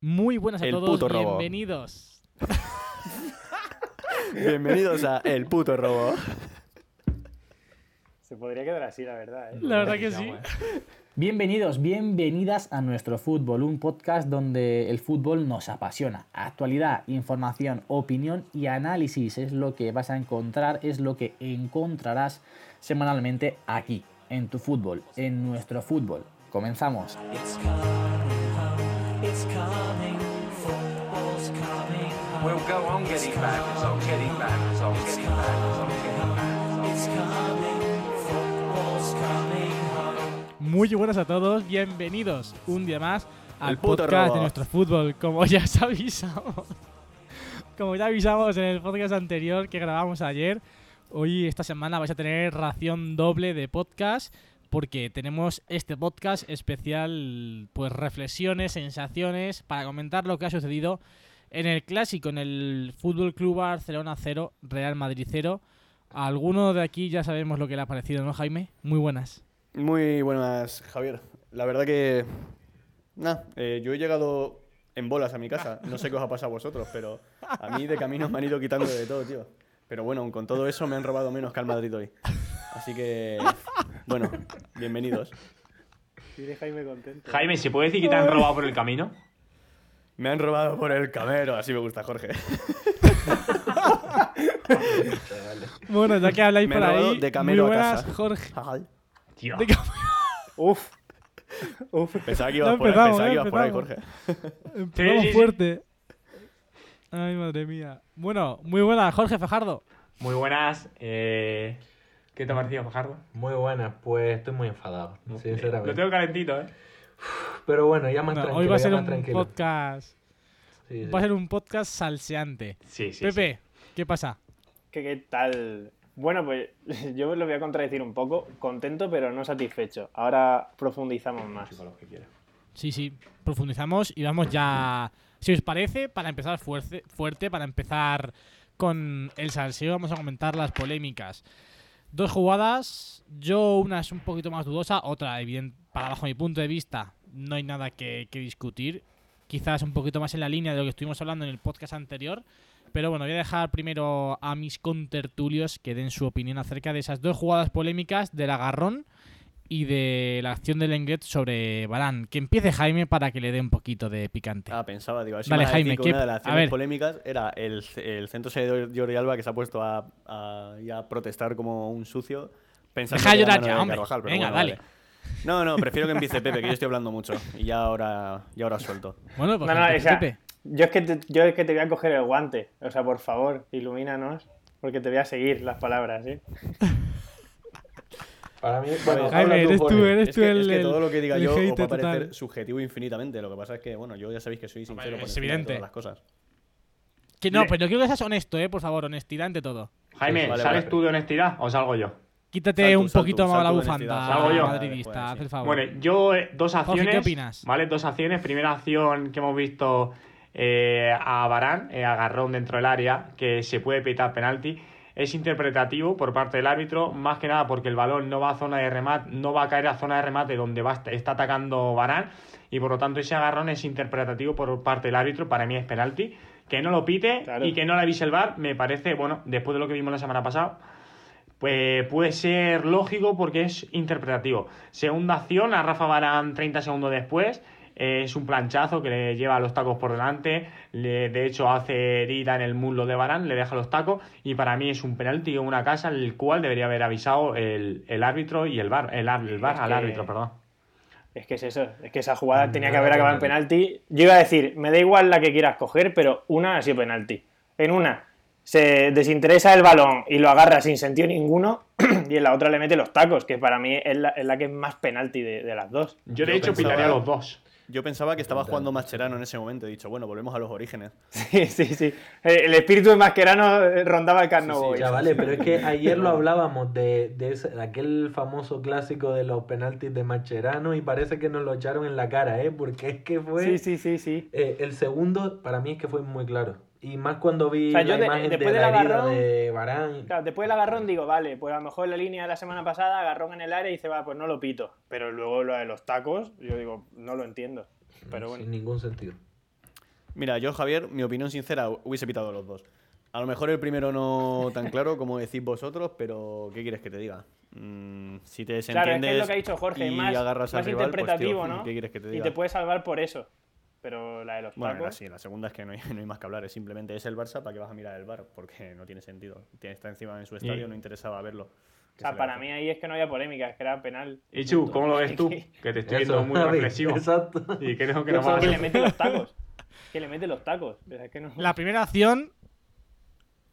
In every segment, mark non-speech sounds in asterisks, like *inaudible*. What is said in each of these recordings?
Muy buenas a El todos, puto robo. bienvenidos. *laughs* Bienvenidos a El Puto Robo. Se podría quedar así, la verdad. ¿eh? La verdad que sí. Bienvenidos, bienvenidas a nuestro fútbol, un podcast donde el fútbol nos apasiona. Actualidad, información, opinión y análisis es lo que vas a encontrar, es lo que encontrarás semanalmente aquí, en tu fútbol, en nuestro fútbol. Comenzamos. It's it's coming, football's coming home. We'll go on getting back, it's on getting back, it's on getting back, it's on getting back. It's coming, football's coming home. Muy buenas a todos, bienvenidos un día más al El podcast de nuestro fútbol, como ya os avisamos. Como ya avisamos en el podcast anterior que grabamos ayer, hoy esta semana vais a tener ración doble de podcast porque tenemos este podcast especial, pues reflexiones, sensaciones para comentar lo que ha sucedido en el clásico, en el Fútbol Club Barcelona 0, Real Madrid 0. A alguno de aquí ya sabemos lo que le ha parecido, ¿no, Jaime? Muy buenas. Muy buenas, Javier. La verdad que. Nah, eh, yo he llegado en bolas a mi casa. No sé qué os ha pasado a vosotros, pero a mí de camino me han ido quitando de todo, tío. Pero bueno, con todo eso me han robado menos que al Madrid hoy. Así que. Bueno, bienvenidos. Tiene Jaime contento. Jaime, ¿se puede decir que te han robado por el camino? Me han robado por el camero, así me gusta, Jorge. *laughs* Bueno, ya que habláis Me por ahí, de camero muy a buenas, casa. Jorge. Tío. De *laughs* Uf. Uf. Pensaba que ibas No por ahí, pensaba que ibas por ahí. Jorge. Empezamos sí, sí. fuerte. Ay, madre mía. Bueno, muy buenas, Jorge Fajardo. Muy buenas. eh, ¿Qué te ha parecido, Fajardo? Muy buenas, pues estoy muy enfadado, sinceramente. Lo tengo calentito, ¿eh? Pero bueno, ya más Bueno, tranquilo. hoy va a ser un tranquilo. podcast. Sí, sí. Va a ser un podcast salseante. Sí, sí. Pepe, ¿qué pasa? ¿Qué, qué tal? Bueno, pues *laughs* yo lo voy a contradecir un poco. Contento, pero no satisfecho. Ahora profundizamos más. Sí, sí, profundizamos y vamos ya. Si os parece, para empezar fuerte, fuerte para empezar con el salseo, vamos a comentar las polémicas. Dos jugadas, yo una es un poquito más dudosa, otra, evidente, para bajo mi punto de vista, no hay nada que, que discutir. Quizás un poquito más en la línea de lo que estuvimos hablando en el podcast anterior. Pero bueno, voy a dejar primero a mis contertulios que den su opinión acerca de esas dos jugadas polémicas del agarrón y de la acción del Lenglet sobre Barán. Que empiece Jaime para que le dé un poquito de picante. Ah, pensaba, digo, a ver si Vale, me vas a decir Jaime, que ¿qué- una de las a acciones ver. polémicas era el, el centro sede de Jordi Alba que se ha puesto a, a, a protestar como un sucio. Pensando Deja de que llorar ya, de hombre. Carvajal, pero Venga, bueno, dale. vale. No, no, prefiero que empiece *laughs* Pepe, que yo estoy hablando mucho. Y ya ahora, ya ahora suelto. Bueno, pues No, no, o sea, Pepe. yo es, que te, yo es que te voy a coger el guante. O sea, por favor, ilumínanos. Porque te voy a seguir las palabras, ¿eh? *laughs* Para mí, bueno, Jaime, eres tú, Jorge. eres Es tú que, el, es que el- todo lo que diga el yo os va a parecer total. subjetivo infinitamente. Lo que pasa es que, bueno, yo ya sabéis que soy sincero Hombre, es evidente. todas las cosas. Que no, pero quiero que seas honesto, eh, por favor, honestidad ante todo. Jaime, Vale, ¿sales vale. tú de honestidad o salgo yo? Quítate un poquito sal más la bufanda Salgo yo. madridista, Pues, haz el favor. Bueno, yo eh, dos Jorge, acciones. ¿qué opinas? Vale, dos acciones. Primera acción que hemos visto eh, a Barán, eh, agarrón dentro del área, que se puede pitar penalti. Es interpretativo por parte del árbitro, más que nada porque el balón no va a zona de remate, no va a caer a zona de remate donde va, está atacando Barán, y por lo tanto ese agarrón es interpretativo por parte del árbitro, para mí es penalti. Que no lo pite Claro. y que no la avise el VAR, me parece, bueno, después de lo que vimos la semana pasada, pues puede ser lógico porque es interpretativo. Segunda acción, a Rafa Barán 30 segundos después. Eh, es un planchazo que le lleva los tacos por delante. Le, de hecho, hace herida en el muslo de Barán, le deja los tacos. Y para mí es un penalti en una casa, el cual debería haber avisado el, el árbitro y el VAR. El, el Es al que- árbitro, perdón. Es que es eso. Es que esa jugada Mm, tenía que haber acabado en penalti. Yo iba a decir, me da igual la que quieras coger, pero una ha sido penalti. En una se desinteresa el balón y lo agarra sin sentido ninguno. *clears throat* Y en la otra le mete los tacos, que para mí es la, es la que es más penalti de, de las dos. Yo, de Yo hecho, pitaría los dos. Yo pensaba que estaba jugando Mascherano en ese momento. He dicho, bueno, volvemos a los orígenes. *laughs* Sí, sí, sí. Eh, El espíritu de Mascherano eh, rondaba el Carno Sí, sí. Ya vale, pero es que *laughs* ayer lo hablábamos de, de, ese- de aquel famoso clásico de los penaltis de Macherano y parece que nos lo echaron en la cara, ¿eh? Porque es que fue... Sí, sí, sí, sí. eh, el segundo para mí es que fue muy claro. Y más cuando vi O sea, yo la de- imagen después de del la agarrón- de Barán. Claro, después del agarrón digo, vale, pues a lo mejor la línea de la semana pasada, agarrón en el área y dice, va, pues no lo pito. Pero luego lo de los tacos, yo digo, no lo entiendo. Pero bueno. Sin ningún sentido. Mira, yo, Javier, mi opinión sincera, hubiese pitado los dos. A lo mejor el primero no tan claro como decís vosotros, pero ¿qué quieres que te diga? Mm, si te Claro, es desentiendes que es lo que ha dicho Jorge, y más, agarras al más rival, pues, tío, interpretativo, ¿no? ¿qué quieres que te Y diga? te puedes salvar por eso. Pero la de los Bueno, tacos... la, sí, la segunda es que no hay, *laughs* no hay más que hablar, es simplemente es el Barça, ¿para qué vas a mirar el bar? Porque no tiene sentido. Está encima en su estadio, no interesaba verlo. O ¿Qué sea, se para mí ahí es que no había polémica, es que era penal. Y Chu, ¿cómo lo ves tú? *laughs* Que te estoy viendo muy reflexivo. Exacto. Y creo que no solo más. que le mete los tacos. Que le mete los tacos. Es que no... La primera acción.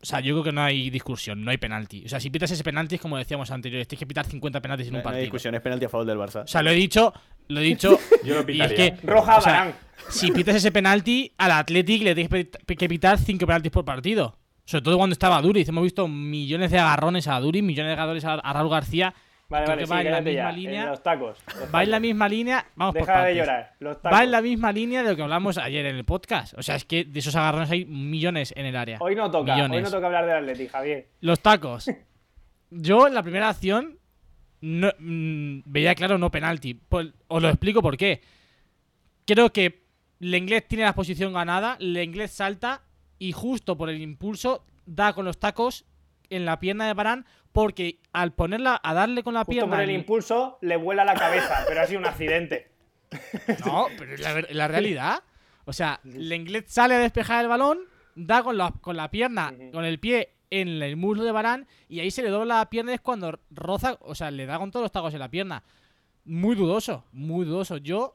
O sea, yo creo que no hay discusión, no hay penalti. O sea, si pitas ese penalti es como decíamos anteriores, tienes que pitar 50 penaltis en No, un no hay partido. discusión, es penalti a favor del Barça. O sea, lo he dicho, lo he dicho. *laughs* Yo lo y es pitaría. que, Roja o sea, si pitas ese penalti, al Athletic le tienes que pit- que pitar 5 penaltis por partido. Sobre todo cuando estaba Duriz. Hemos visto millones de agarrones a Duriz, millones de agarrones a, a Raúl García. Vale, vale, sí, va en la misma ya. línea. En los tacos. los Va en tacos. la misma línea. Vamos por Deja de partes. llorar. Los tacos. Va en la misma línea de lo que hablamos ayer en el podcast. O sea, es que de esos agarrones hay millones en el área. Hoy no toca, Millones. hoy no toca hablar del Atleti, Javier. Los tacos. Yo en la primera acción no, mm, veía claro no penalti. Pues, os lo explico por qué. Creo que Lenglet tiene la posición ganada, Lenglet salta y justo por el impulso da con los tacos en la pierna de Barán porque al ponerla a darle con la Justo pierna por el impulso le vuela la cabeza, pero ha sido un accidente. *laughs* No, pero es la, la realidad. O sea, Lenglet sale a despejar el balón, da con la, con la pierna, con el pie en el muslo de Barán y ahí se le dobla la pierna y es cuando roza, o sea, le da con todos los tacos en la pierna. Muy dudoso, muy dudoso. Yo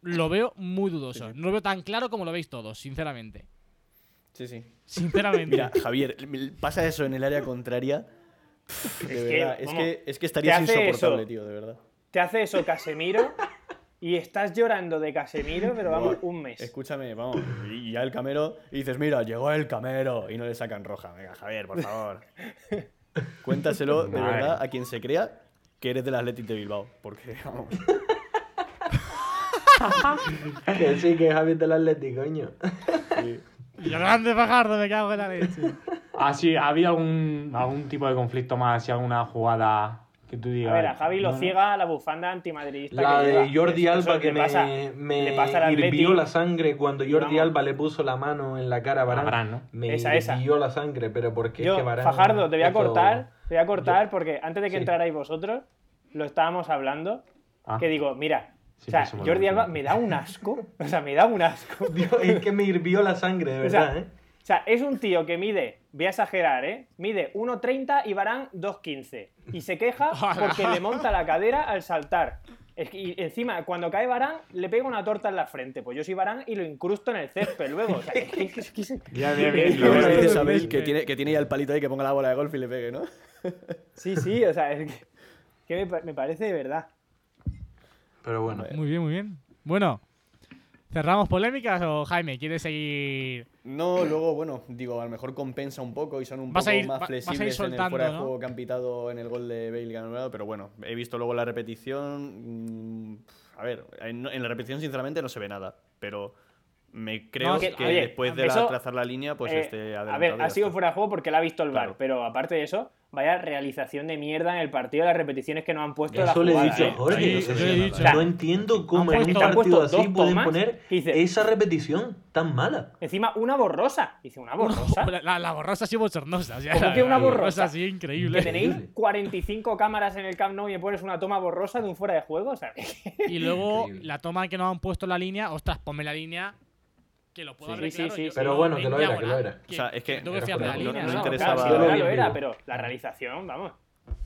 lo veo muy dudoso. No lo veo tan claro como lo veis todos, sinceramente. Sí, sí. Sinceramente. Mira, Javier, pasa eso en el área contraria. De Es que, verdad, es vamos, que, es que estarías insoportable, eso. tío, de verdad. Te hace eso Casemiro y estás llorando de Casemiro, pero vamos, un mes. Escúchame, vamos. Y ya el camero, y dices, mira, llegó el camero. Y no le sacan roja. Venga, Javier, por favor. *laughs* Cuéntaselo de Madre. verdad a quien se crea que eres del Athletic de Bilbao. Porque, vamos. *laughs* Que sí, que es Javi del Atlético, coño. sí. Y grande Fajardo, me cago en la leche. Ah, sí, ¿ha habido algún, algún tipo de conflicto más y alguna jugada que tú digas? A ver, a Javi lo no, no. ciega la bufanda antimadridista. La que de lleva. Jordi Alba que me, pasa- me le pasa al hirvió la sangre cuando Jordi Vamos. Alba le puso la mano en la cara a. Varane, ¿no? Me Esa, esa. hirvió la sangre, pero porque es Yo, que Varane Fajardo, te voy a hizo- cortar, te voy a cortar porque antes de que Sí. entrarais vosotros, lo estábamos hablando, Ah. que digo, mira, o sea, Jordi Alba me da un asco, *laughs* o sea, me da un asco. Dios, es que me hirvió la sangre, de *laughs* O sea, verdad, ¿eh? O sea, es un tío que mide, voy a exagerar, ¿eh? Mide 1,30 y Barán 2,15. Y se queja *laughs* porque le monta la cadera al saltar. Es que- y encima, cuando cae Barán, le pega una torta en la frente. Pues yo soy Barán y lo incrusto en el césped luego. O sea, es que- es que- es que- Bien, bien, dices a Bale que tiene, que tiene ya el palito ahí que ponga la bola de golf y le pegue, ¿no? *laughs* Sí, sí, o sea, es que, que me, me parece de verdad. Pero bueno. Muy bien, muy bien. Bueno, ¿cerramos polémicas o Jaime, quieres seguir? No, luego, bueno, digo, a lo mejor compensa un poco y son un Vas poco a ir- más va- vas a ir flexibles en el fuera de ¿no? juego que han pitado en el gol de Bale anulado, pero bueno, he visto luego la repetición. mm, A ver, en, en la repetición sinceramente no se ve nada, pero me creo No, que, que- oye, después de la- eso, trazar la línea, pues Eh, esté a adelantado. ver, y ya ha sido fuera de juego porque la ha visto el VAR, Claro. pero aparte de eso, vaya realización de mierda en el partido, las repeticiones que nos han puesto Eso le he dicho, ¿eh? Jorge. No entiendo cómo en un partido así pueden poner esa repetición tan mala. Encima, una borrosa. Dice, ¿una borrosa? La, *laughs* la, la borrosa sí bochornosa. o sea, ¿Cómo que una borrosa? sí increíble. Que tenéis 45 cámaras en el Camp Nou y me pones una toma borrosa de un fuera de juego, *laughs* Y luego Increíble. la toma que nos han puesto en la línea, ostras, ponme la línea que lo puedo Sí, sí, claro. sí. Pero bueno, que lo era, que lo era. O sea, es que- tengo que fiar de la no- línea. no ¿no? claro, interesaba- lo era, pero la realización, vamos.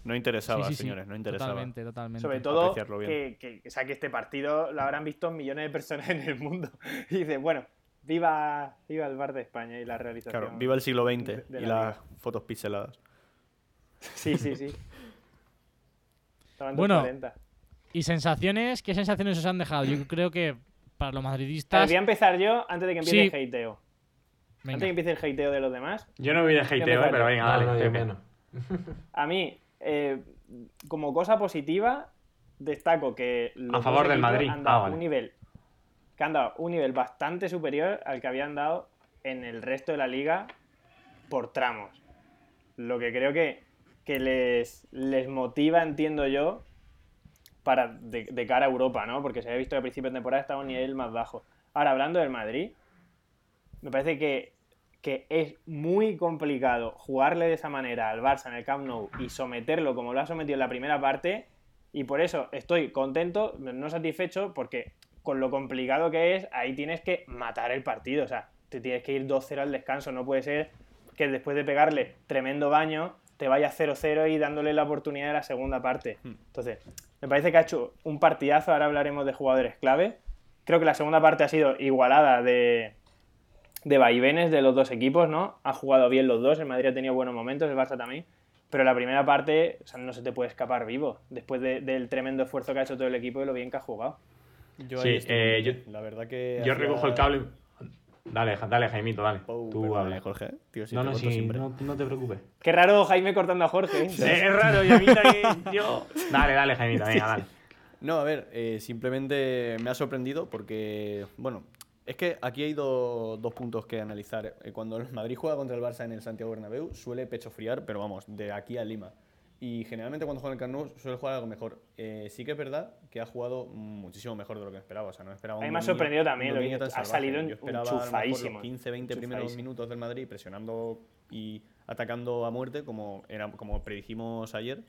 No interesaba, Sí, sí, sí, señores, no interesaba. Totalmente, totalmente. Sobre todo que, que, o sea, que este partido lo habrán visto millones de personas *laughs* en el mundo. Y dice, bueno, viva, viva el bar de España y la realización. Claro, viva el siglo XX de- de y la las fotos pixeladas. Sí, sí, sí. *laughs* Estaban Bueno, 240. ¿Y sensaciones? ¿Qué sensaciones os han dejado? Yo creo que para los A ver, madridistas. voy a empezar yo antes de que empiece Sí. el hateo. Venga. Antes de que empiece el hateo de los demás. Yo no vi de hateo, eh, pero venga, No, dale. no, menos. A mí, eh, como cosa positiva, destaco que los A favor del Madrid. han dado Ah, vale. un nivel que han dado un nivel bastante superior al que habían dado en el resto de la liga por tramos. Lo que creo que, que les, les motiva, entiendo yo, para de, de cara a Europa, ¿no? Porque se había visto que a principio de temporada estaba a un nivel más bajo. Ahora, hablando del Madrid, me parece que, que es muy complicado jugarle de esa manera al Barça en el Camp Nou y someterlo como lo ha sometido en la primera parte. Y por eso estoy contento, no satisfecho, porque con lo complicado que es, ahí tienes que matar el partido. O sea, te tienes que ir 2-0 al descanso. No puede ser que después de pegarle tremendo baño te vaya 0-0 y dándole la oportunidad de la segunda parte. Entonces, me parece que ha hecho un partidazo. Ahora hablaremos de jugadores clave. Creo que la segunda parte ha sido igualada de, de vaivenes de los dos equipos, ¿no? Ha jugado bien los dos, el Madrid ha tenido buenos momentos, el Barça también. Pero la primera parte, o sea, no se te puede escapar vivo, después de- del tremendo esfuerzo que ha hecho todo el equipo y lo bien que ha jugado. Yo Sí, ahí estoy eh, yo- La verdad que. Yo recojo el cable. Dale, dale, Jaimito, dale. Pau, Tú perdóname, habla. Jorge. Tío, si no, te no, sí, no, no te preocupes. Qué raro Jaime cortando a Jorge. ¿eh? Es raro, y a mí también. Yo... Dale, dale, Jaimito, venga, dale. *laughs* No, a ver, eh, simplemente me ha sorprendido porque, bueno, es que aquí hay do- dos puntos que analizar. Eh, Cuando el Madrid juega contra el Barça en el Santiago Bernabéu, suele pecho friar, pero vamos, de aquí a Lima. Y generalmente cuando juega en el Camp Nou suele jugar algo mejor. Eh, sí que es verdad que ha jugado muchísimo mejor de lo que esperaba. O sea, no esperaba A mí me ha sorprendido también lo que ha salvaje. salido Yo esperaba enchufadísimo, los 15, 20 primeros minutos del Madrid presionando y atacando a muerte como, era, como predijimos ayer.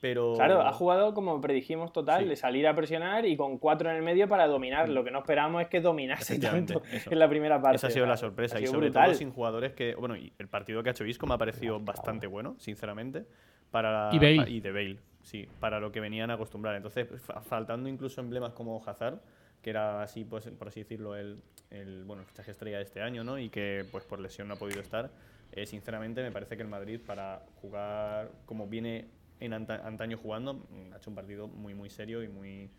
Pero... Claro, ha jugado como predijimos total, Sí. de salir a presionar y con cuatro en el medio para dominar. Lo que no esperamos es que dominase tanto eso. en la primera parte. Esa ha sido la sorpresa. ha Y sobre brutal. todo sin jugadores que. Bueno, y el partido que ha hecho Isco me ha parecido bastante bueno, sinceramente. Para, Y Bale. pa- y de Bale, sí, para lo que venían a acostumbrar. Entonces, fa- faltando incluso emblemas como Hazard, que era así, pues, por así decirlo, el, el bueno, el fichaje estrella de este año, ¿no? Y que pues por lesión no ha podido estar. eh, sinceramente, me parece que el Madrid, para jugar como viene en anta- antaño jugando, mm, ha hecho un partido muy, muy serio y muy.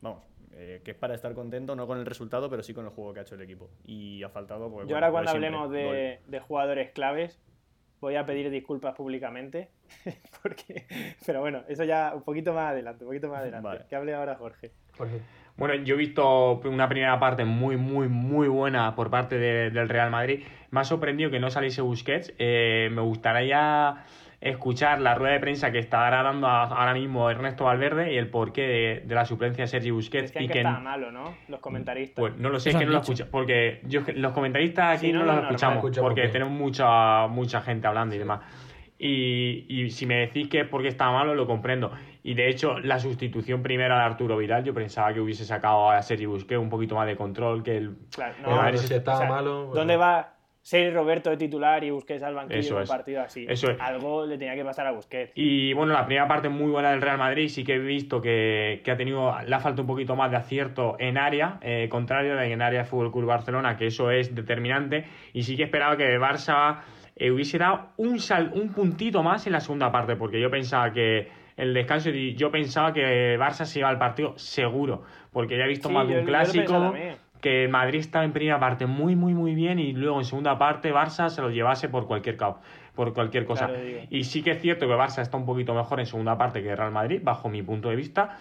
Vamos, eh, que es para estar contento, no con el resultado, pero sí con el juego que ha hecho el equipo. Y ha faltado. Pues, Yo bueno, ahora cuando hablemos de, de jugadores claves voy a pedir disculpas públicamente. Porque, pero bueno, eso ya un poquito más adelante, un poquito más adelante. Vale. Que hable ahora Jorge. Jorge. Bueno, yo he visto una primera parte muy, muy, muy buena por parte de- del Real Madrid. Me ha sorprendido que no saliese Busquets. Eh, me gustaría escuchar la rueda de prensa que está dando a- ahora mismo Ernesto Valverde y el porqué de, de la suplencia de Sergi Busquets. Decían y que que estaba malo, ¿no? Los comentaristas. Pues no lo sé, es que no lo escucho. Porque yo, los comentaristas aquí Sí, no, no, los no, no, escuchamos. no porque bien. tenemos mucha, mucha gente hablando y demás. Y, y si me decís que es porque está malo, lo comprendo. Y de hecho, la sustitución primera de Arturo Vidal, yo pensaba que hubiese sacado a Sergi Busquets un poquito más de control que el. Claro, no, Madrid si estaba malo, bueno. ¿Dónde va ser Roberto de titular y Busquets al banquillo Eso en un es. partido así? Eso es. Algo le tenía que pasar a Busquets. Y bueno, la primera parte muy buena del Real Madrid, sí que he visto que, que ha tenido, le ha falta un poquito más de acierto en área, eh, contrario de en área de Fútbol Club Barcelona, que eso es determinante, y sí que esperaba que el Barça eh, hubiese dado un, sal, un puntito más en la segunda parte, porque yo pensaba que el descanso, yo pensaba que Barça se iba al partido seguro, porque ya he visto Sí, más de un clásico que el Madrid estaba en primera parte muy, muy, muy bien y luego en segunda parte Barça se lo llevase por cualquier, cau- por cualquier cosa. Claro, y sí que es cierto que Barça está un poquito mejor en segunda parte que Real Madrid, bajo mi punto de vista,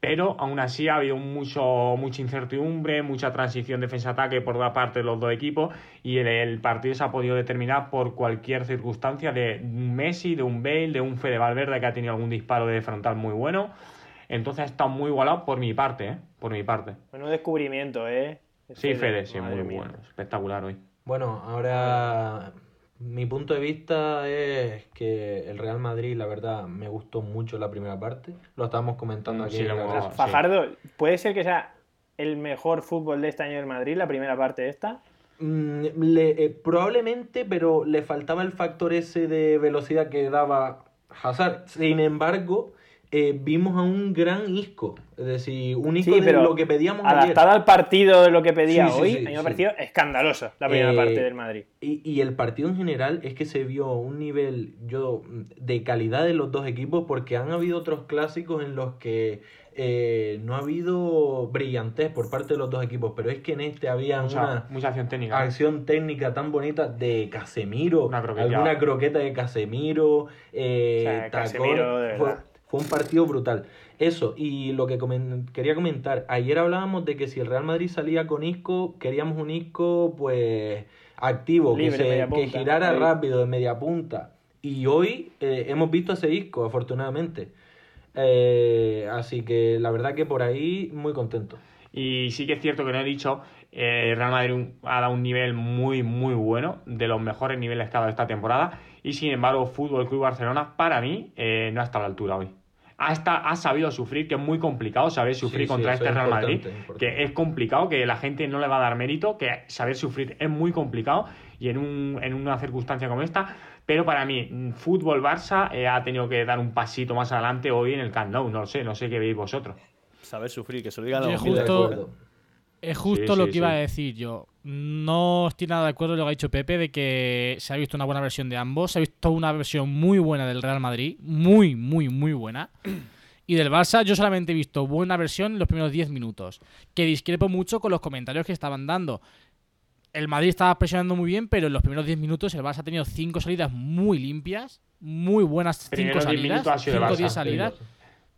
pero aún así ha habido mucho, mucha incertidumbre, mucha transición defensa-ataque por la parte de los dos equipos y el, el partido se ha podido determinar por cualquier circunstancia de un Messi, de un Bale, de un Fede Valverde que ha tenido algún disparo de frontal muy bueno. Entonces ha estado muy igualado por mi parte, ¿eh? Por mi parte. Bueno, descubrimiento, ¿eh? Sí, Fede, sí, madre muy mía. bueno. Espectacular hoy. Bueno, ahora mi punto de vista es que el Real Madrid, la verdad, me gustó mucho la primera parte. Lo estábamos comentando Mm, aquí. sí, en lo la sí. Fajardo, ¿puede ser que sea el mejor fútbol de este año del Madrid, la primera parte de esta? Mm, le- eh, probablemente, pero le faltaba el factor ese de velocidad que daba Hazard. Sin embargo, eh, vimos a un gran Isco. Es decir, un Isco Sí, de lo que pedíamos ayer. Adaptado al partido de lo que pedía Sí, sí, hoy, sí, a mí me ha parecido escandaloso la primera Eh, parte del Madrid. Y, y el partido en general es que se vio un nivel yo de calidad de los dos equipos porque han habido otros clásicos en los que eh, no ha habido brillantez por parte de los dos equipos, pero es que en este había Mucha, una mucha acción técnica. ¿eh? acción técnica tan bonita de Casemiro, Una croqueta. alguna croqueta de Casemiro, eh, O sea, tacón. Casemiro, de fue, verdad. fue un partido brutal. Eso, y lo que quería comentar, ayer hablábamos de que si el Real Madrid salía con Isco, queríamos un Isco pues activo, Libre, que, se- que girara rápido de media punta. Y hoy eh, hemos visto ese Isco, afortunadamente. Eh, así que la verdad que por ahí muy contento. Y sí que es cierto que no he dicho, Eh, El Real Madrid un- ha dado un nivel muy, muy bueno, de los mejores niveles que ha dado esta temporada. Y sin embargo, Fútbol Club Barcelona, para mí, eh, no ha estado a la altura hoy. Hasta ha sabido sufrir, que es muy complicado saber sufrir Sí, contra este es Real Madrid. importante. Que es complicado, que la gente no le va a dar mérito, que saber sufrir es muy complicado y en, un, en una circunstancia como esta. Pero para mí, Fútbol Barça eh, ha tenido que dar un pasito más adelante hoy en el Camp Nou. No lo sé, no sé qué veis vosotros. Saber sufrir, que se lo digan los justo-. Es justo Sí, lo sí, que iba sí. a decir yo. No estoy nada de acuerdo con lo que ha dicho Pepe de que se ha visto una buena versión de ambos. Se ha visto una versión muy buena del Real Madrid. Muy, muy, muy buena. Y del Barça yo solamente he visto buena versión en los primeros 10 minutos. Que discrepo mucho con los comentarios que estaban dando. El Madrid estaba presionando muy bien, pero en los primeros 10 minutos el Barça ha tenido 5 salidas muy limpias. Muy buenas 5 Primeros 10 salidas. minutos ha sido el 5 Barça. 10 salidas.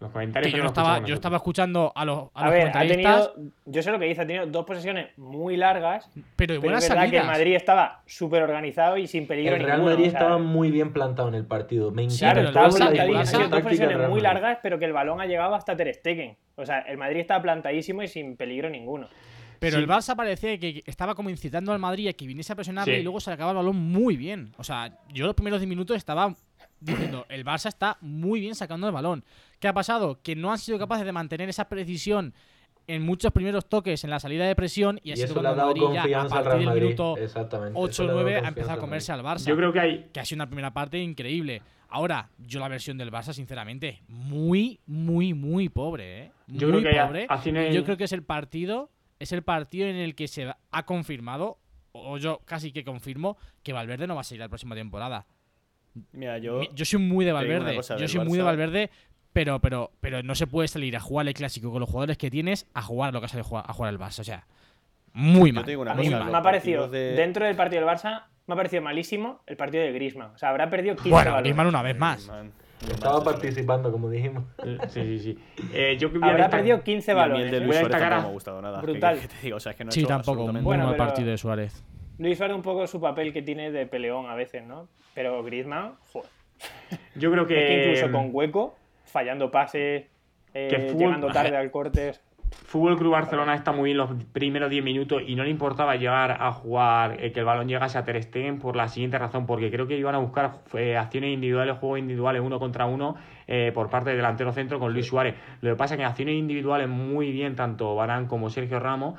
Los comentarios Que yo no estaba, yo estaba escuchando a los, a A los ver, ha comentaristas, tenido, yo sé lo que dice, ha tenido dos posesiones muy largas, pero de pero es verdad que el Madrid estaba súper organizado y sin peligro El Real ninguno, Madrid o sea, estaba muy bien plantado en el partido. Me Sí, encanta el Estaba plantadísimo, ha sido dos Real muy largas, pero que el balón ha llegado hasta Ter Stegen. O sea, el Madrid estaba plantadísimo y sin peligro ninguno. Pero Sí. el Barça parecía que estaba como incitando al Madrid a que viniese a presionarle Sí. y luego se acababa el balón muy bien. O sea, yo los primeros 10 minutos estaba diciendo, el Barça está muy bien sacando el balón. ¿Qué ha pasado? Que no han sido capaces de mantener esa precisión en muchos primeros toques en la salida de presión y Y ha sido eso le ha dado Madrid ya a confianza al partir Real del minuto Exactamente. eso le ha dado 8-9 ha empezado a comerse al Barça. Yo creo que hay. que ha sido una primera parte increíble. Ahora, yo la versión del Barça, sinceramente, muy, muy, muy pobre, ¿eh? Yo muy creo que pobre. yo creo que es el partido, es el partido en el que se ha confirmado, o yo casi que confirmo, que Valverde no va a seguir la próxima temporada. Mira, yo. Yo soy muy de Valverde, yo soy muy de. Valverde, pero, pero, pero no se puede salir a jugar el clásico con los jugadores que tienes a jugar lo que ha salido a jugar, a jugar el Barça. O sea, muy mal. muy me ha parecido, de- dentro del partido del Barça, me ha parecido malísimo el partido de Griezmann. O sea, habrá perdido 15 Bueno, balones. Griezmann una vez más. Estaba participando, como dijimos. Sí, sí, sí. Eh, yo que Habrá perdido 15 Y a mí el balones. de ¿eh? Luis Suárez me ha gustado nada. Brutal. ¿Qué, qué te digo? O sea, es que no ha Sí, hecho tampoco. Muy Bueno, mal pero- partido de Suárez. Luis Suárez un poco su papel que tiene de peleón a veces, ¿no? Pero Griezmann, joder. Yo creo que. *laughs* Es que incluso con hueco, fallando pases, eh, Que fútbol- llegando tarde al corte. Fútbol Club Barcelona está muy bien los primeros 10 minutos y no le importaba llegar a jugar, eh, que el balón llegase a Ter Stegen por la siguiente razón, porque creo que iban a buscar eh, acciones individuales, juegos individuales uno contra uno eh, por parte del delantero centro con Luis Suárez. Lo que pasa es que en acciones individuales muy bien tanto Barán como Sergio Ramos,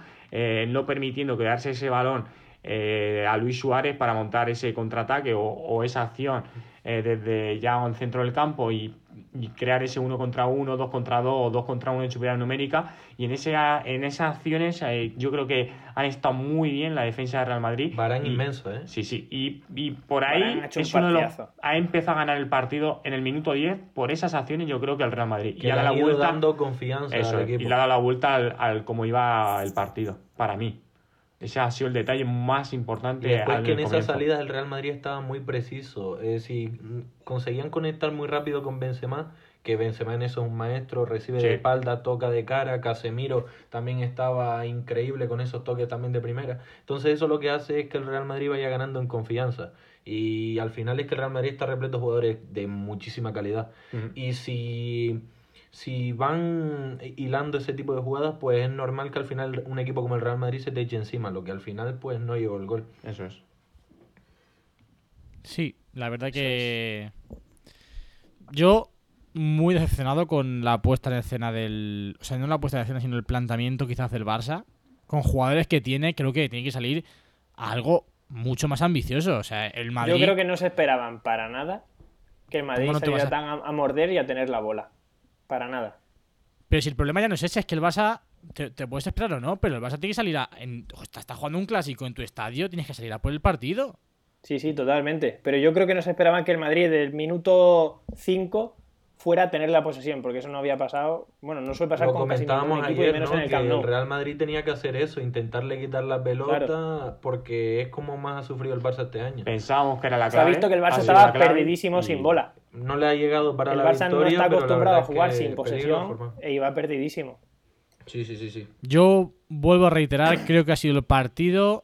no permitiendo quedarse ese balón eh, a Luis Suárez para montar ese contraataque o, o esa acción eh, desde ya en centro del campo y, y crear ese uno contra uno, dos contra dos o dos contra uno en superioridad numérica. Y en, ese, en esas acciones eh, yo creo que han estado muy bien la defensa de Real Madrid. Barán Y- inmenso, ¿eh? Sí, sí. Y, y por ahí ha un es uno de los, ha empezado a ganar el partido en el minuto 10 por esas acciones yo creo que el Real Madrid. Que y ha dado la vuelta. dando confianza Eso, al y le ha dado la vuelta al, al cómo iba el partido, para mí. Ese ha sido el detalle más Y importante. después al que en esas comienzo. salidas el Real Madrid estaba muy preciso. Es decir, mm, conseguían conectar muy rápido con Benzema, que Benzema en eso es un maestro, recibe Sí. de espalda, toca de cara, Casemiro también estaba increíble con esos toques también de primera. Entonces eso lo que hace es que el Real Madrid vaya ganando en confianza. Y al final es que el Real Madrid está repleto de jugadores de muchísima calidad. Y si, si van hilando ese tipo de jugadas, pues es normal que al final un equipo como el Real Madrid se te eche encima, lo que al final pues no llegó el gol. Eso es. Sí, la verdad que. Yo, muy decepcionado con la puesta en escena del. O sea, no la puesta en escena, sino el planteamiento quizás del Barça. Con jugadores que tiene, creo que tiene que salir a algo mucho más ambicioso. O sea, el Madrid. Yo creo que no se esperaban para nada que el Madrid ¿Cómo no saliera a- tan a, a morder y a tener la bola. Para nada. Pero si el problema ya no es ese, es que el Barça. Te, te puedes esperar o no, pero el Barça tiene que salir a. En, está, está jugando un clásico en tu estadio, tienes que salir a por el partido. Sí, sí, totalmente. Pero yo creo que no se esperaban que el Madrid del minuto 5 fuera a tener la posesión, porque eso no había pasado. Bueno, no suele pasar Lo con casi comentábamos ningún equipo y ayer, menos ¿no? en el Que Camp Nou. el Real Madrid tenía que hacer eso, intentarle quitar la pelota, porque es como más ha sufrido el Barça este año. Pensábamos que era la Se ha clave. visto que el Barça estaba clave perdidísimo y- sin bola. No le ha llegado para El la Barça no está acostumbrado a es jugar que sin posesión e iba perdidísimo. Sí, sí, sí, sí. Yo vuelvo a reiterar, creo que ha sido el partido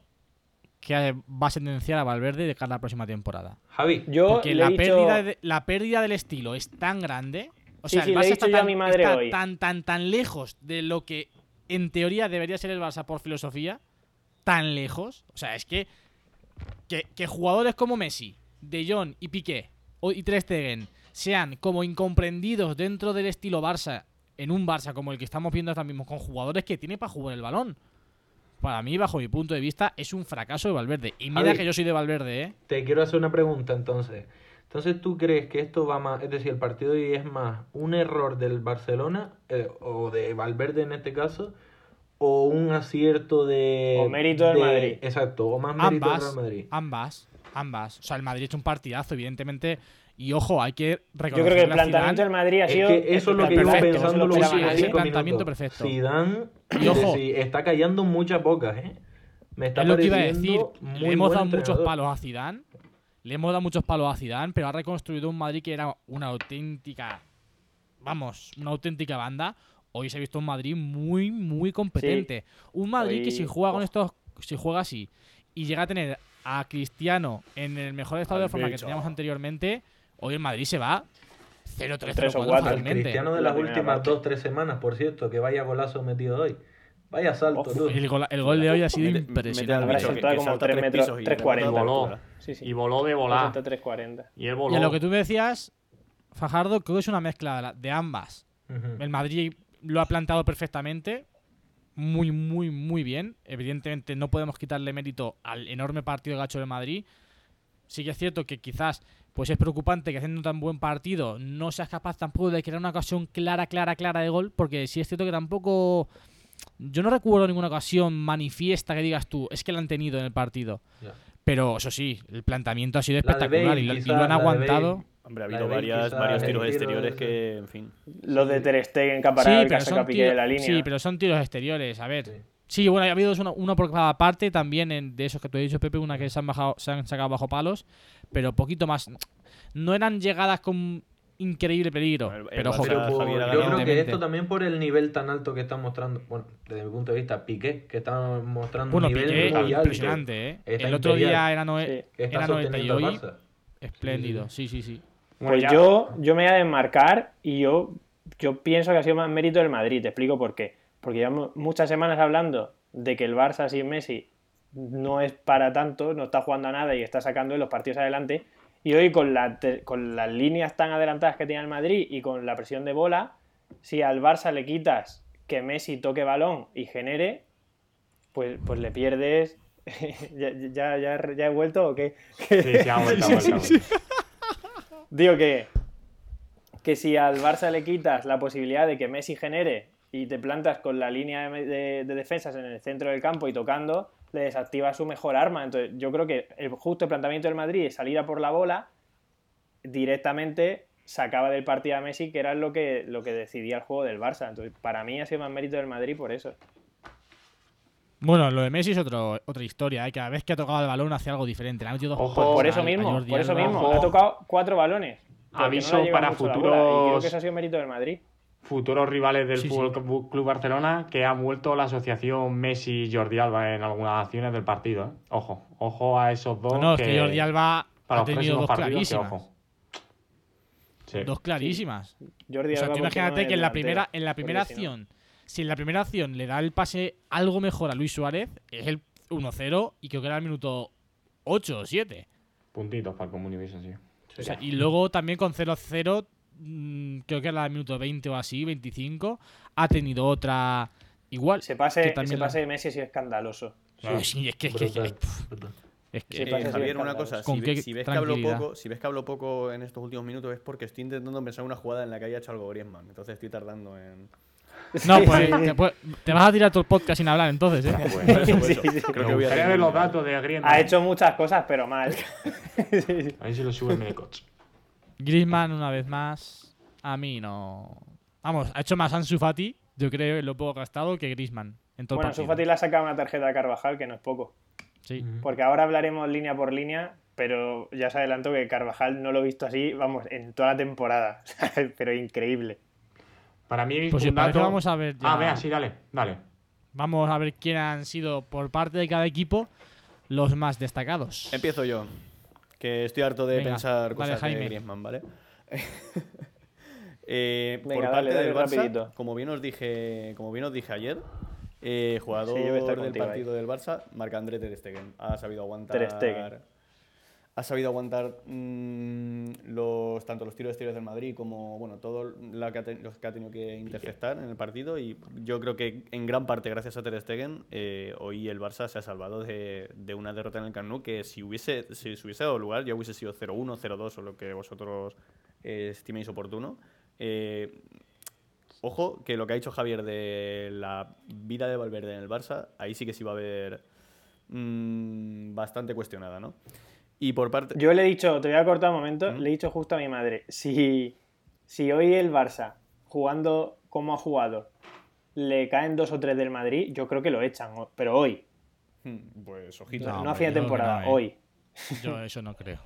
que va a sentenciar a Valverde de cara a la próxima temporada. Javi, Yo Porque le la, he dicho- pérdida de- la pérdida del estilo es tan grande. O Sí, sea, sí, el le he Barça está, tan, mi madre está hoy. tan, tan, tan lejos de lo que en teoría debería ser el Barça por filosofía. tan lejos. O sea, es que, que, que jugadores como Messi, De Jong y Piqué o- y Ter Stegen sean como incomprendidos dentro del estilo Barça, en un Barça como el que estamos viendo ahora mismo, con jugadores que tiene para jugar el balón. Para mí, bajo mi punto de vista, es un fracaso de Valverde. Y mira que yo soy de Valverde, ¿eh? Te quiero hacer una pregunta entonces. Entonces, ¿tú crees que esto va más, es decir, el partido de hoy es más un error del Barcelona, eh, o de Valverde en este caso, o un acierto de... O mérito del de- Madrid. Exacto, o más mérito del Ambas, Real Madrid. ambas, ambas. O sea, el Madrid hecho un partidazo, evidentemente. Y ojo, hay que Yo reconocer creo que el planteamiento del Madrid ha Es sido. que eso es lo que Perfecto, iba pensando lo los esperaba últimos nadie. cinco Planteamiento perfecto. Zidane, Y ojo. es está callando muchas bocas, ¿eh? Me está es lo que iba a decir. Le hemos dado muchos palos a Zidane. Le hemos dado muchos palos a Zidane, pero ha reconstruido un Madrid que era una auténtica, vamos, una auténtica banda. Hoy se ha visto un Madrid muy, muy competente. Un Madrid que si juega con estos, si juega así y llega a tener a Cristiano en el mejor estado de forma que teníamos anteriormente, hoy el Madrid se va 0-3, Tres o 0-4 cuatro. Al fácilmente. Cristiano de La las últimas parte. dos, tres semanas, por cierto, que vaya golazo metido hoy. Vaya salto, Ojo, tú. El gol, el gol de hoy ha sido Mete- mete impresionante. Bicho que- como salta tres tres metros, pisos y de Voló. Sí, sí. Y voló de volar. 340. Y él Y voló. a lo que tú me decías, Fajardo, creo que es una mezcla de, la- de ambas. El Madrid lo ha plantado perfectamente. Muy, muy, muy bien. Evidentemente no podemos quitarle mérito al enorme partido hecho el Madrid. Sí que es cierto que quizás pues es preocupante que haciendo un tan buen partido no seas capaz tampoco de crear una ocasión clara, clara, clara de gol. Porque sí es cierto que tampoco... Yo no recuerdo ninguna ocasión manifiesta que digas tú, es que la han tenido en el partido. Ya. Pero eso sí, el planteamiento ha sido espectacular Bale, y, lo, y quizás, lo han aguantado. Hombre, ha habido varias, varios tiros tiro exteriores ese. que, en fin. Los de Ter Stegen parado Sí, Piqué de tiros, la línea. sí, pero son tiros exteriores. A ver. Sí. Sí, bueno, ha habido una, una por cada parte también en- de esos que tú has dicho, Pepe, una que se han, bajado, se han sacado bajo palos, pero poquito más. No eran llegadas con increíble peligro. El- el pero, ojo, Pero por- Javier, yo creo que esto también por el nivel tan alto que está mostrando, bueno, desde mi punto de vista, Piqué, que está mostrando Bueno, un nivel Piqué, muy alto. impresionante, ¿eh? Está El otro imperial. día era, noe- Sí. era 90 y hoy espléndido. Sí, sí, sí. Bueno, Pues yo, yo me voy a desmarcar y yo, yo pienso que ha sido más mérito del Madrid. Te explico por qué. Porque llevamos muchas semanas hablando de que el Barça sin Messi no es para tanto, no está jugando a nada y está sacando los partidos adelante. Y hoy con, la con las líneas tan adelantadas que tiene el Madrid y con la presión de bola, si al Barça le quitas que Messi toque balón y genere, pues, pues le pierdes. *laughs* ¿Ya, ya, ya, ya he vuelto o qué? Sí, sí, ha vuelto, *laughs* vuelto, vuelto. Digo que, que si al Barça le quitas la posibilidad de que Messi genere y te plantas con la línea de, de- de defensas en el centro del campo y tocando, le desactivas su mejor arma. Entonces, yo creo que el justo planteamiento del Madrid es salir a por la bola, directamente sacaba del partido a Messi, que era lo que, lo que decidía el juego del Barça. Entonces, para mí ha sido más mérito del Madrid por eso. Bueno, lo de Messi es otro, otra historia. ¿eh? Cada vez que ha tocado el balón hace algo diferente. Le ha metido dos Ojo, Por eso a mismo, por eso mismo. ojo. Ha tocado cuatro balones. no Aviso para bola, y creo futuros- que eso ha sido mérito del Madrid. Futuros rivales del Sí. Fútbol Club- Club Barcelona que ha vuelto la asociación Messi-Jordi Alba en algunas acciones del partido. ¿eh? Ojo, ojo a esos dos. No, no, es que Jordi Alba para ha tenido dos partidos, que clarísimas. ojo. Sí. Dos clarísimas. Jordi O sea, Alba, tú ¿por qué no imagínate que en la primera, en la primera acción, si en la primera acción le da el pase algo mejor a Luis Suárez, es el 1-0 y creo que era el minuto 8 o 7. Puntitos para el Comunivision, sí. O sea, y luego también con 0-0, mm, creo que era el minuto 20 o así, 25, ha tenido otra igual. Ese pase, que ese también la- pase de Messi sido escandaloso. Sí, sí, es que, es que, Brutal, es- brutal. es que- Sí, Eh, Javier, una cosa, ¿Con si, ve- si ves que hablo poco, si ves que hablo poco en estos últimos minutos es porque estoy intentando pensar una jugada en la que haya hecho algo Griezmann, entonces estoy tardando en... No, *laughs* pues te, pues, te vas a tirar todo el podcast sin hablar entonces, ¿eh? Eso, eso. *laughs* Sí, sí. Creo que voy a ver tener- los datos de Griezmann. Ha hecho muchas cosas, pero mal. *laughs* Sí, sí. A ver si lo sube Menecoch. Griezmann una vez más, a mí no... Vamos, ha hecho más Ansu Fati, yo creo, en lo poco gastado, que Griezmann en todo Bueno, el partido. Sufati le ha sacado una tarjeta a Carvajal, que no es poco. Sí. Porque ahora hablaremos línea por línea, pero ya se adelanto que Carvajal no lo he visto así, vamos, en toda la temporada. *laughs* pero increíble. Para mí, Pues un dato... vamos a ver ya- Ah, vea, sí, dale, dale. Vamos a ver quién han sido por parte de cada equipo los más destacados. Empiezo yo, que estoy harto de Venga, pensar dale, cosas Jaime. de Griezmann, ¿vale? *laughs* Eh, Venga, por dale, parte dale del Barça, rapidito. como bien os dije, como bien os dije ayer, Eh, jugador Sí, del ahí. partido del Barça, Marc-André Ter Stegen. Ha sabido aguantar... Ha sabido aguantar mm, los, tanto los tiros exteriores del Madrid como bueno, todos los que los que ha tenido que interceptar en el partido. Y yo creo que en gran parte, gracias a Ter Stegen, eh, hoy el Barça se ha salvado de, de una derrota en el Camp Nou que si hubiese, si se hubiese dado lugar ya hubiese sido 0-1, 0-2 o lo que vosotros eh, estiméis oportuno. Eh, Ojo, que lo que ha dicho Javier de la vida de Valverde en el Barça, ahí sí que sí va a haber mm, bastante cuestionada, ¿no? Y por parte... Yo le he dicho, te voy a cortar un momento, ¿Mm? le he dicho justo a mi madre, si, si hoy el Barça, jugando como ha jugado, le caen dos o tres del Madrid, yo creo que lo echan, pero hoy, Mm, Pues no, ojito. No, a hombre, fin de temporada, no, ¿eh? hoy. Yo eso no creo.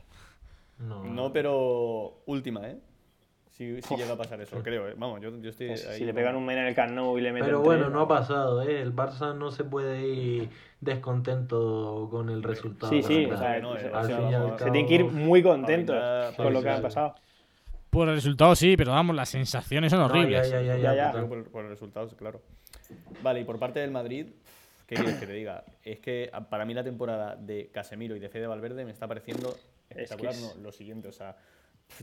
No, No, pero última, ¿eh? Si, si llega a pasar eso, creo, ¿eh? Vamos, yo, yo estoy Pues ahí si le pegan un men en el Camp Nou y le meten Pero tres, bueno, no ha pasado, ¿eh? El Barça no se puede ir descontento con el resultado. Sí, sí, o sea, no, se- eh, al se- fin y al se cabo- tienen que ir muy contentos brindar con lo que ha felicidades. pasado. Por el resultado sí, pero vamos, las sensaciones son No, horribles. ya, ya, ya, Ya. Por, por los resultados, claro. Vale, y por parte del Madrid, ¿qué quieres que te diga? Es que a- para mí la temporada de Casemiro y de Fede Valverde me está pareciendo espectacular. es- no, lo siguiente, o sea,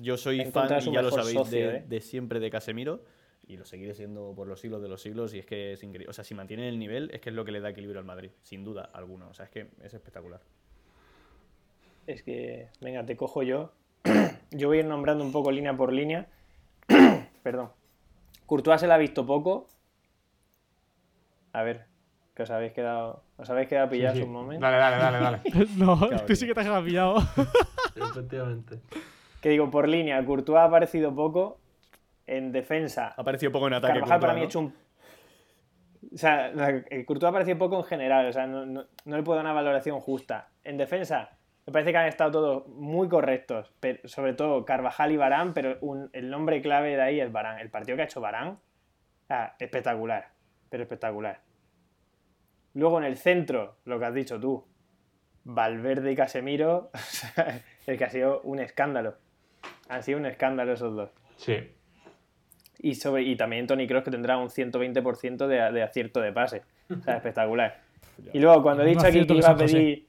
yo soy fan, y ya lo sabéis, socio, de, ¿eh? de siempre de Casemiro. Y lo seguiré siendo por los siglos de los siglos. Y es que es increíble. O sea, si mantienen el nivel, es que es lo que le da equilibrio al Madrid, sin duda alguna. O sea, es que es espectacular. Es que, venga, te cojo yo. *clears throat* yo voy a ir nombrando un poco línea por línea. *clears throat* Perdón. Courtois se la ha visto poco. A ver, que os habéis quedado, os habéis quedado pillados sí. un momento. Dale, dale, dale, dale. *laughs* no, Claro, tú tío. sí que te has pillado. *laughs* Efectivamente. Que digo, por línea, Courtois ha aparecido poco. En defensa, Ha aparecido poco en ataque. Carvajal para mí ha Courtois, hecho un. O sea, el Courtois ha aparecido poco en general, o sea, no, no- no le puedo dar una valoración justa. En defensa, me parece que han estado todos muy correctos, pero sobre todo Carvajal y Barán, pero un- el nombre clave de ahí es Barán. El partido que ha hecho Barán, ah, espectacular, pero espectacular. Luego en el centro, lo que has dicho tú, Valverde y Casemiro, *laughs* el que ha sido un escándalo. Han sido un escándalo esos dos. Sí. Y, sobre, y también Tony Cross que tendrá un 120% de, de acierto de pase. O sea, espectacular. Y luego cuando he dicho aquí que iba a pedir...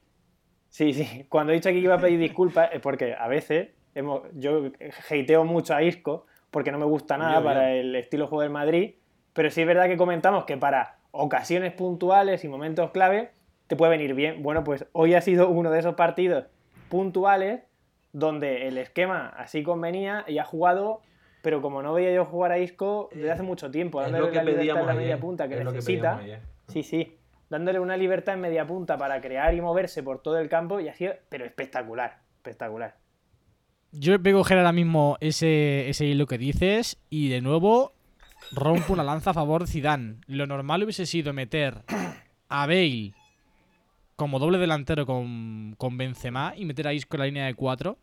Sí, sí. Cuando he dicho aquí que iba a pedir disculpas es porque a veces hemos, yo hateo mucho a Isco porque no me gusta nada para el estilo de juego del Madrid. Pero sí es verdad que comentamos que para ocasiones puntuales y momentos clave te puede venir bien. Bueno, pues hoy ha sido uno de esos partidos puntuales donde el esquema así convenía y ha jugado, pero como no veía yo jugar a Isco desde hace mucho tiempo, dándole lo que la libertad en la media punta que es lo que necesita. Sí, sí. Dándole una libertad en media punta para crear y moverse por todo el campo y ha sido, pero espectacular, espectacular. Yo voy a coger ahora mismo ese, ese hilo que dices y de nuevo rompo una lanza a favor de Zidane. Lo normal hubiese sido meter a Bale como doble delantero con, con Benzema y meter a Isco en la línea de 4.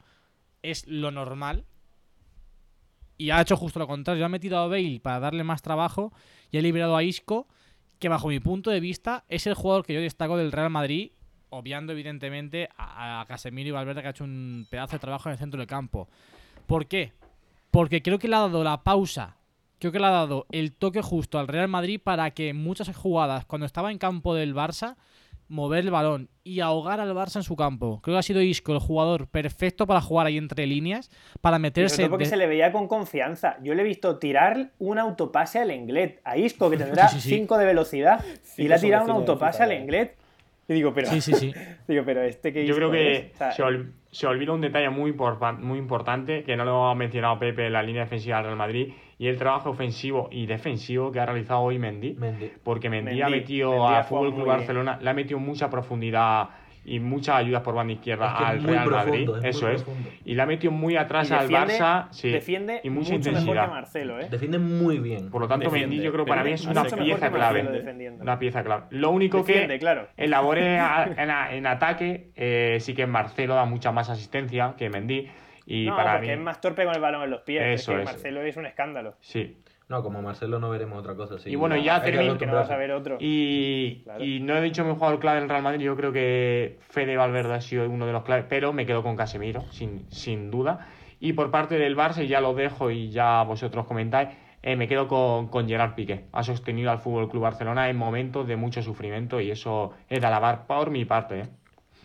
Es lo normal. Y ha hecho justo lo contrario. Ha metido a Bale para darle más trabajo y ha liberado a Isco, que bajo mi punto de vista es el jugador que yo destaco del Real Madrid, obviando evidentemente a, a Casemiro y Valverde que ha hecho un pedazo de trabajo en el centro del campo. ¿Por qué? Porque creo que le ha dado la pausa, creo que le ha dado el toque justo al Real Madrid para que muchas jugadas, cuando estaba en campo del Barça, mover el balón y ahogar al Barça en su campo. Creo que ha sido Isco el jugador perfecto para jugar ahí entre líneas, para Pero meterse... todo porque de- se le veía con confianza. Yo le he visto tirar un autopase al Englet. A Isco, que *laughs* tendrá Sí, sí, sí. 5 de velocidad, y le ha tirado un autopase al eh. Englet. Y digo, pero, Sí, sí, sí. *laughs* digo, pero este que Yo creo que es, o sea, se, ol- se olvida un detalle muy, muy importante que no lo ha mencionado Pepe en la línea defensiva del Real Madrid y el trabajo ofensivo y defensivo que ha realizado hoy Mendy. Mendy. Porque Mendy, Mendy, ha metido Mendy jugado Fútbol Club bien. Barcelona, le ha metido mucha profundidad y muchas ayudas por banda izquierda Es que es al Real profundo, Madrid. es Eso es. profundo. Y le ha metido muy atrás y al defiende, Barça sí, defiende y mucha mucho mejor intensidad. que Marcelo, ¿eh? Defiende muy bien. Por lo tanto, Defiende, Mendy yo creo que para mí es una pieza clave. Una pieza clave. Lo único Defiende, que claro. en labores a- en, en ataque eh, sí que Marcelo da mucha más asistencia que Mendy. Y no, para porque mí, es más torpe con el balón en los pies. Eso es que es. Marcelo es un escándalo. sí. No, como Marcelo no veremos otra cosa así. Y bueno, ya termino- Que no vas a ver otro. Y, Claro. y no he dicho mi jugador clave del Real Madrid, yo creo que Fede Valverde ha sido uno de los claves, pero me quedo con Casemiro, sin, sin duda. Y por parte del Barça, y ya lo dejo y ya vosotros comentáis, eh, me quedo con, con Gerard Piqué. Ha sostenido al Fútbol Club Barcelona en momentos de mucho sufrimiento y eso es de alabar por mi parte. ¿eh?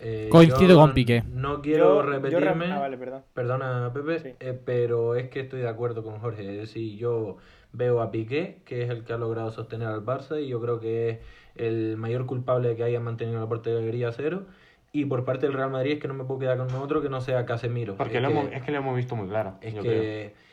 Eh, Coincido con Piqué. No quiero Yo- yo repetirme. ah, vale, perdón. Perdona, Pepe, Sí. eh, pero es que estoy de acuerdo con Jorge. Es decir, yo veo a Piqué, que es el que ha logrado sostener al Barça, y yo creo que es el mayor culpable de que haya mantenido la portería a cero. Y por parte del Real Madrid es que no me puedo quedar con otro que no sea Casemiro. Porque es lo que, hemos- es que lo hemos visto muy claro. es yo que- creo.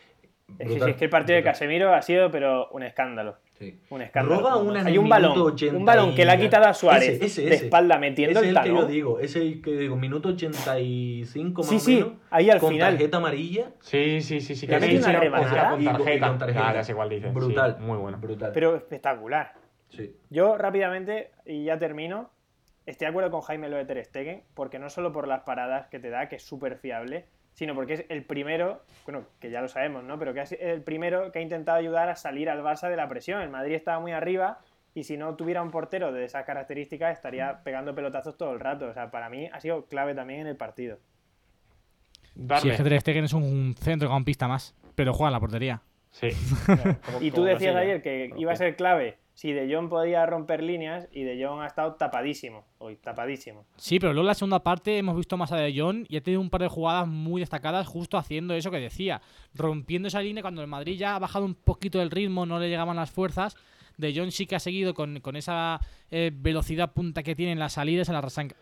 Es que, brutal, es que el partido de. Casemiro ha sido, pero un escándalo. Sí. Un escándalo. Roba una Hay un balón, minuto 80 un balón que le ha quitado a Suárez Ese, ese, de ese. espalda metiendo Ese el es el que yo talón. digo, ese es el que digo, minuto 85 más Sí, o sí, menos. ahí al con final. tarjeta amarilla. Sí, sí, sí, sí. Que metido sí, una o sea, con tarjeta. con tarjeta. Ah, dices. sí, Brutal. muy bueno. Brutal. Pero espectacular. Sí. Yo rápidamente, y ya termino, estoy de acuerdo con Jaime lo de Ter Stegen, porque no solo por las paradas que te da, que es súper fiable, sino porque es el primero, bueno, que ya lo sabemos, ¿no? Pero que es el primero que ha intentado ayudar a salir al Barça de la presión. El Madrid estaba muy arriba y si no tuviera un portero de esas características estaría pegando pelotazos todo el rato. O sea, para mí ha sido clave también en el partido. Darme. Sí, es que Ter Stegen es un centrocampista más, pero juega en la portería. Sí. *laughs* Y tú decías Brasilia. ayer que iba a ser clave si De Jong podía romper líneas y De Jong ha estado tapadísimo. Hoy, tapadísimo. Sí, pero luego en la segunda parte hemos visto más a De Jong y ha tenido un par de jugadas muy destacadas justo haciendo eso que decía, rompiendo esa línea cuando el Madrid ya ha bajado un poquito el ritmo, no le llegaban las fuerzas. De Jong sí que ha seguido con, con esa eh, velocidad punta que tiene en las salidas, en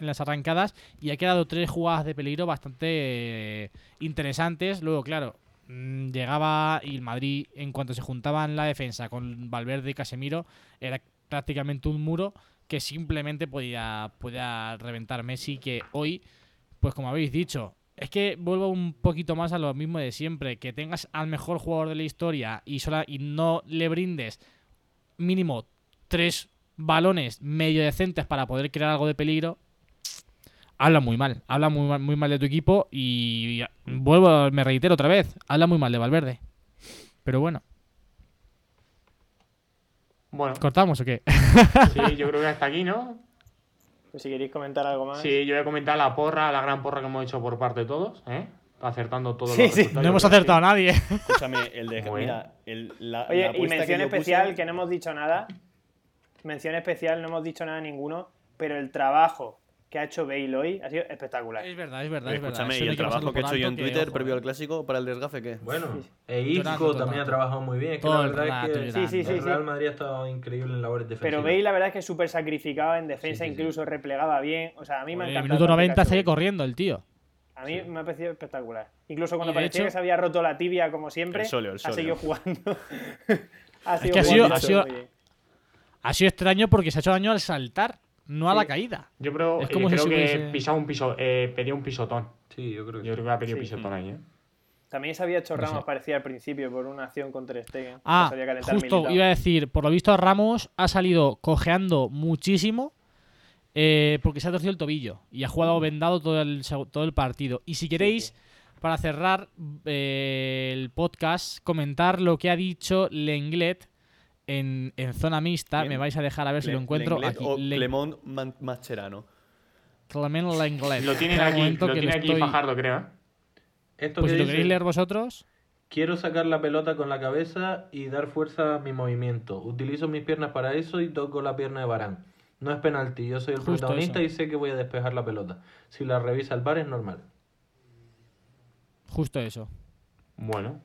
las, arrancadas y ha quedado tres jugadas de peligro bastante eh, interesantes. Luego, claro, llegaba y el Madrid, en cuanto se juntaba en la defensa con Valverde y Casemiro, era prácticamente un muro que simplemente podía, podía reventar Messi, que hoy, pues como habéis dicho, es que vuelvo un poquito más a lo mismo de siempre, que tengas al mejor jugador de la historia y, sola, y no le brindes mínimo tres balones medio decentes para poder crear algo de peligro, habla muy mal, habla muy mal, muy mal de tu equipo y vuelvo, me reitero otra vez, habla muy mal de Valverde. Pero bueno, Bueno, ¿cortamos o qué? sí, *laughs* yo creo que hasta aquí, ¿no? Pues si queréis comentar algo más. Sí, yo voy a comentar la porra, la gran porra que hemos hecho por parte de todos, ¿eh? Acertando todos Sí, los sí. No hemos acertado a nadie. Escúchame, el de. Bueno. Mira, el, la, Oye, la y mención que yo puse- especial, que no hemos dicho nada. Mención especial, no hemos dicho nada ninguno. Pero el trabajo que ha hecho Bale hoy ha sido espectacular. Es verdad, es verdad, Oye, es verdad. Escúchame, Eso ¿y el que trabajo que he hecho yo en que, Twitter ojo, previo al clásico para el desgafe qué? Bueno, Sí. e Isco también ha trabajado muy bien. Es que Todo la verdad rato es que. Sí, sí, sí, el Real. Madrid ha estado increíble en labores Pero defensivas. Bale, la verdad es que es súper sacrificado en defensa, Sí, sí, sí. incluso replegaba bien. O sea, a mí me ha En el encantado. minuto el partido 90 que ha sigue corriendo el tío. A mí me ha parecido espectacular. Incluso cuando parecía hecho- que se había roto la tibia, como siempre, El sóleo, el ha seguido jugando. *laughs* ha que ha sido- jugando ha sido-. Ha sido extraño porque se ha hecho daño al saltar, no a Sí. la caída. Yo creo, Es yo como si creo que hubiese- pisaba un piso, eh, pedía un pisotón. Sí, yo creo que Yo creo que ha pedido Sí. pisotón ahí, ¿eh? También se había hecho No Ramos, sé. parecía al principio, por una acción contra Stegen. Ah, calentado justo iba a decir, por lo visto Ramos ha salido cojeando muchísimo eh, porque se ha torcido el tobillo y ha jugado vendado todo el, todo el partido. Y si queréis, para cerrar eh, el podcast, comentar lo que ha dicho Lenglet en, en zona mixta. ¿Quién? Me vais a dejar a ver si lo Le- encuentro Lenglet aquí. O Le- Clemont Mascherano. Clement Lenglet. Lo tienen aquí, lo que tiene lo aquí estoy- Fajardo, creo, ¿eh? Esto Pues que si lo queréis leer vosotros. Quiero sacar la pelota con la cabeza y dar fuerza a mi movimiento. Utilizo mis piernas para eso y toco la pierna de Barán. No es penalti, yo soy el Justo protagonista eso. y sé que voy a despejar la pelota. Si la revisa el bar es normal. Justo eso. Bueno.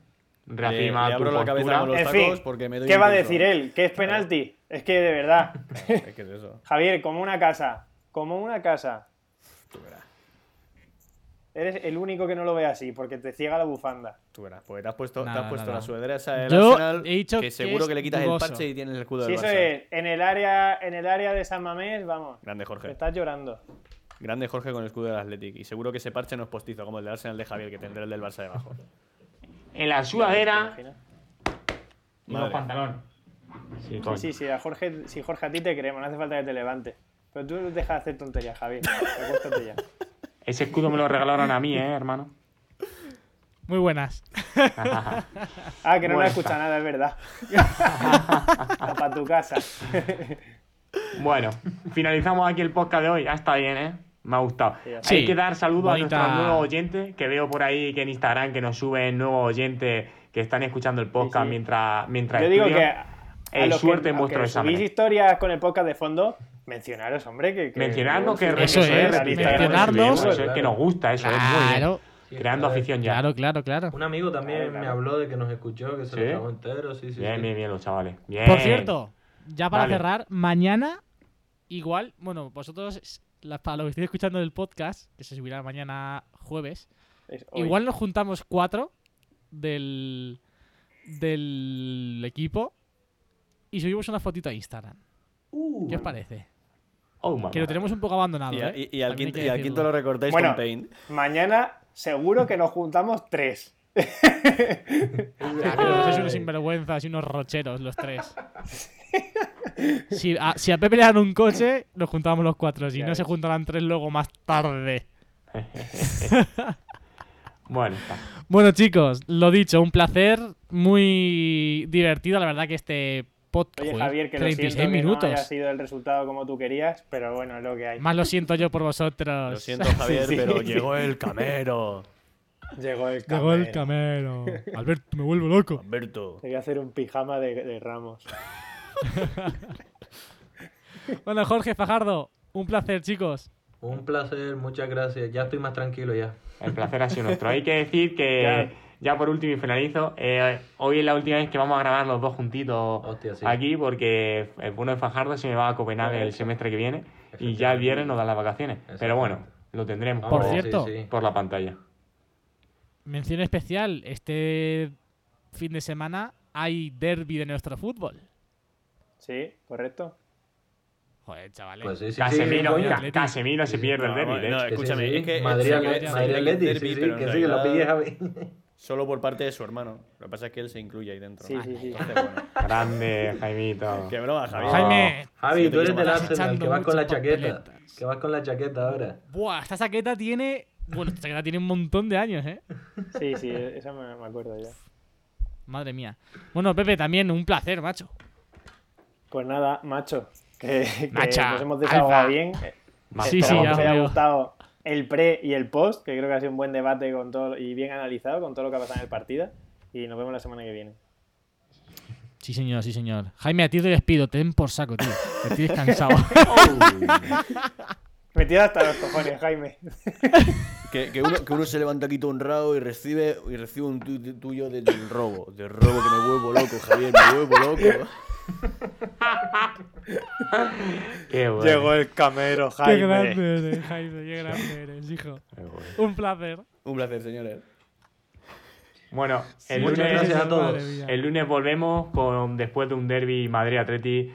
Le, Reafirma le tu abro la cabeza con los En tacos fin, porque me doy ¿Qué va a decir él? ¿Que es penalti? Es que de verdad. *laughs* Es que es eso. *laughs* Javier, como una casa. Como una casa. Tú verás. Eres el único que no lo ve así, porque te ciega la bufanda. Tú verás. Porque te has puesto, te has puesto la sudadera esa del Yo Arsenal, he dicho que que seguro es que le quitas dudoso. el parche y tienes el escudo Si del eso Barça. es en el área, en el área de San Mamés, vamos. Grande Te Jorge. estás llorando. Grande Jorge con el escudo del Athletic. Y seguro que ese parche no es postizo, como el del Arsenal de Javier, que tendrá el del Barça debajo. *laughs* En la sudadera y los pantalones. Sí. Sí, sí, a Jorge, si Jorge a ti te creemos, no hace falta que te levantes. Pero tú deja de hacer tonterías, Javier. Acuéstate ya. Ese escudo me lo regalaron a mí, ¿eh, hermano? Muy buenas. *laughs* Ah, que no Bueno, me escucha nada, es verdad. *laughs* Para tu casa. Bueno, finalizamos aquí el podcast de hoy. Ya está bien, ¿eh? Me ha gustado. Sí. Hay que dar saludos Bonita- a nuestros nuevos oyentes, que veo por ahí que en Instagram que nos suben nuevos oyentes que están escuchando el podcast sí. mientras, mientras Yo digo que a, eh, suerte que, en que exámenes. subís historias con el podcast de fondo, mencionaros, hombre, que... que Mencionarnos que, que Eso eso es, es, mencionarnos. Eso es que nos gusta, eso es muy bien. Claro, Sí, Creando claro. afición ya. claro, claro, claro. Un amigo también Claro, me claro. habló de que nos escuchó, que se ¿Sí? lo tragó entero, sí, sí. Bien, sí. bien, bien, los chavales. Bien. Por cierto, ya para Dale. cerrar, mañana, igual, bueno, vosotros, la- para lo que estéis escuchando del podcast, que se subirá mañana jueves, igual nos juntamos cuatro del, del equipo y subimos una fotito a Instagram. Uh, ¿Qué os parece? Oh. Que lo tenemos un poco abandonado. Y, a- ¿eh? y- y al, quinto, que y al decirlo. quinto lo recortáis Bueno. con Paint. Mañana seguro que nos juntamos tres. Ah, pero sois unos sinvergüenzas y unos rocheros los tres. *laughs* Si a, si a Pepe le dan un coche, nos juntamos los cuatro. Si Ya no, se juntarán tres luego más tarde. *laughs* Bueno, está. Bueno, chicos, lo dicho, un placer. Muy divertido, la verdad, que este podcast. Oye, Javier, que lo 36 siento que minutos. no haya sido el resultado como tú querías, pero bueno, es lo que hay. Más lo siento yo por vosotros. Lo siento, Javier, *laughs* sí. pero llegó el camero. Llegó el Llegó el camero. camero. Alberto, me vuelvo loco. Alberto. Te voy a hacer un pijama de, de Ramos. *laughs* *laughs* Bueno, Jorge Fajardo, un placer, chicos. Un placer, muchas gracias. Ya estoy más tranquilo ya. El placer ha sido nuestro. Hay que decir que, *laughs* ya, por último y finalizo, eh, hoy es la última vez que vamos a grabar los dos juntitos Hostia, sí. aquí porque el bueno de Fajardo se me va a Copenhague el semestre que viene y ya el viernes nos dan las vacaciones. Pero bueno, lo tendremos Por por, cierto. sí, sí. por la pantalla. Mención especial, este fin de semana hay derby de nuestro fútbol. Sí, correcto. Joder, chavales. Pues sí, sí, sí, Casemiro. Ca- Casemiro se pierde el No, derbi, bueno, de no, escúchame, es que Madrid, Madrid sí, que sí, que lo pille Javi. Solo por parte de su hermano. Lo que pasa es que él se incluye ahí dentro. Sí, sí, sí. Entonces, bueno. Grande, Jaimito. Qué broma, Javier. Jaime, Javi, tú eres del Arsenal, que vas con la chaqueta. papeletas. Que vas con la chaqueta ahora. buah, esta chaqueta tiene. Bueno, esta chaqueta tiene un montón de años, ¿eh? Sí, sí, esa me acuerdo ya. Madre mía. Bueno, Pepe, también un placer, macho. Pues nada, macho. Que, nos hemos desahogado alfa. bien. Sí, sí, que os haya gustado el pre y el post, que creo que ha sido un buen debate con todo y bien analizado con todo lo que ha pasado en el partido. Y nos vemos la semana que viene. Sí, señor, sí, señor. Jaime, a ti te despido. Te den por saco, tío. Te tienes cansado. *laughs* Metido hasta los cojones, Jaime. Que, que uno, que uno se levanta aquí todo honrado y recibe, y recibe un tuyo del robo. Del robo que me vuelvo loco, Javier, me vuelvo loco. Qué bueno. el camero, qué grande eres, Jaime. Qué grande eres, hijo. Bueno. Un placer. Un placer, señores. Bueno, el Muchas lunes, gracias a todos. El lunes volvemos con después de un derby Madrid-Atleti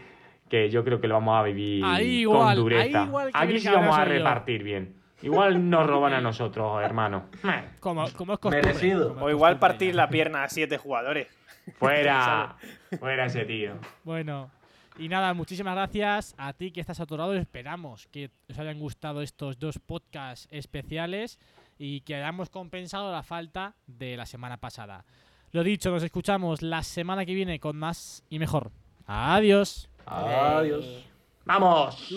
que yo creo que lo vamos a vivir Ahí con dureza. ahí igual que Aquí sí vamos a repartir bien. Igual nos roban a nosotros, hermano. Como, como es costumbre. Merecido. como es O igual costumbre partir ya. la pierna a siete jugadores. Fuera, *laughs* fuera ese tío. Bueno, y nada, muchísimas gracias a ti que estás atorado. Esperamos que os hayan gustado estos dos podcasts especiales y que hayamos compensado la falta de la semana pasada. Lo dicho, nos escuchamos la semana que viene con más y mejor. Adiós. Adiós. ¡Vamos!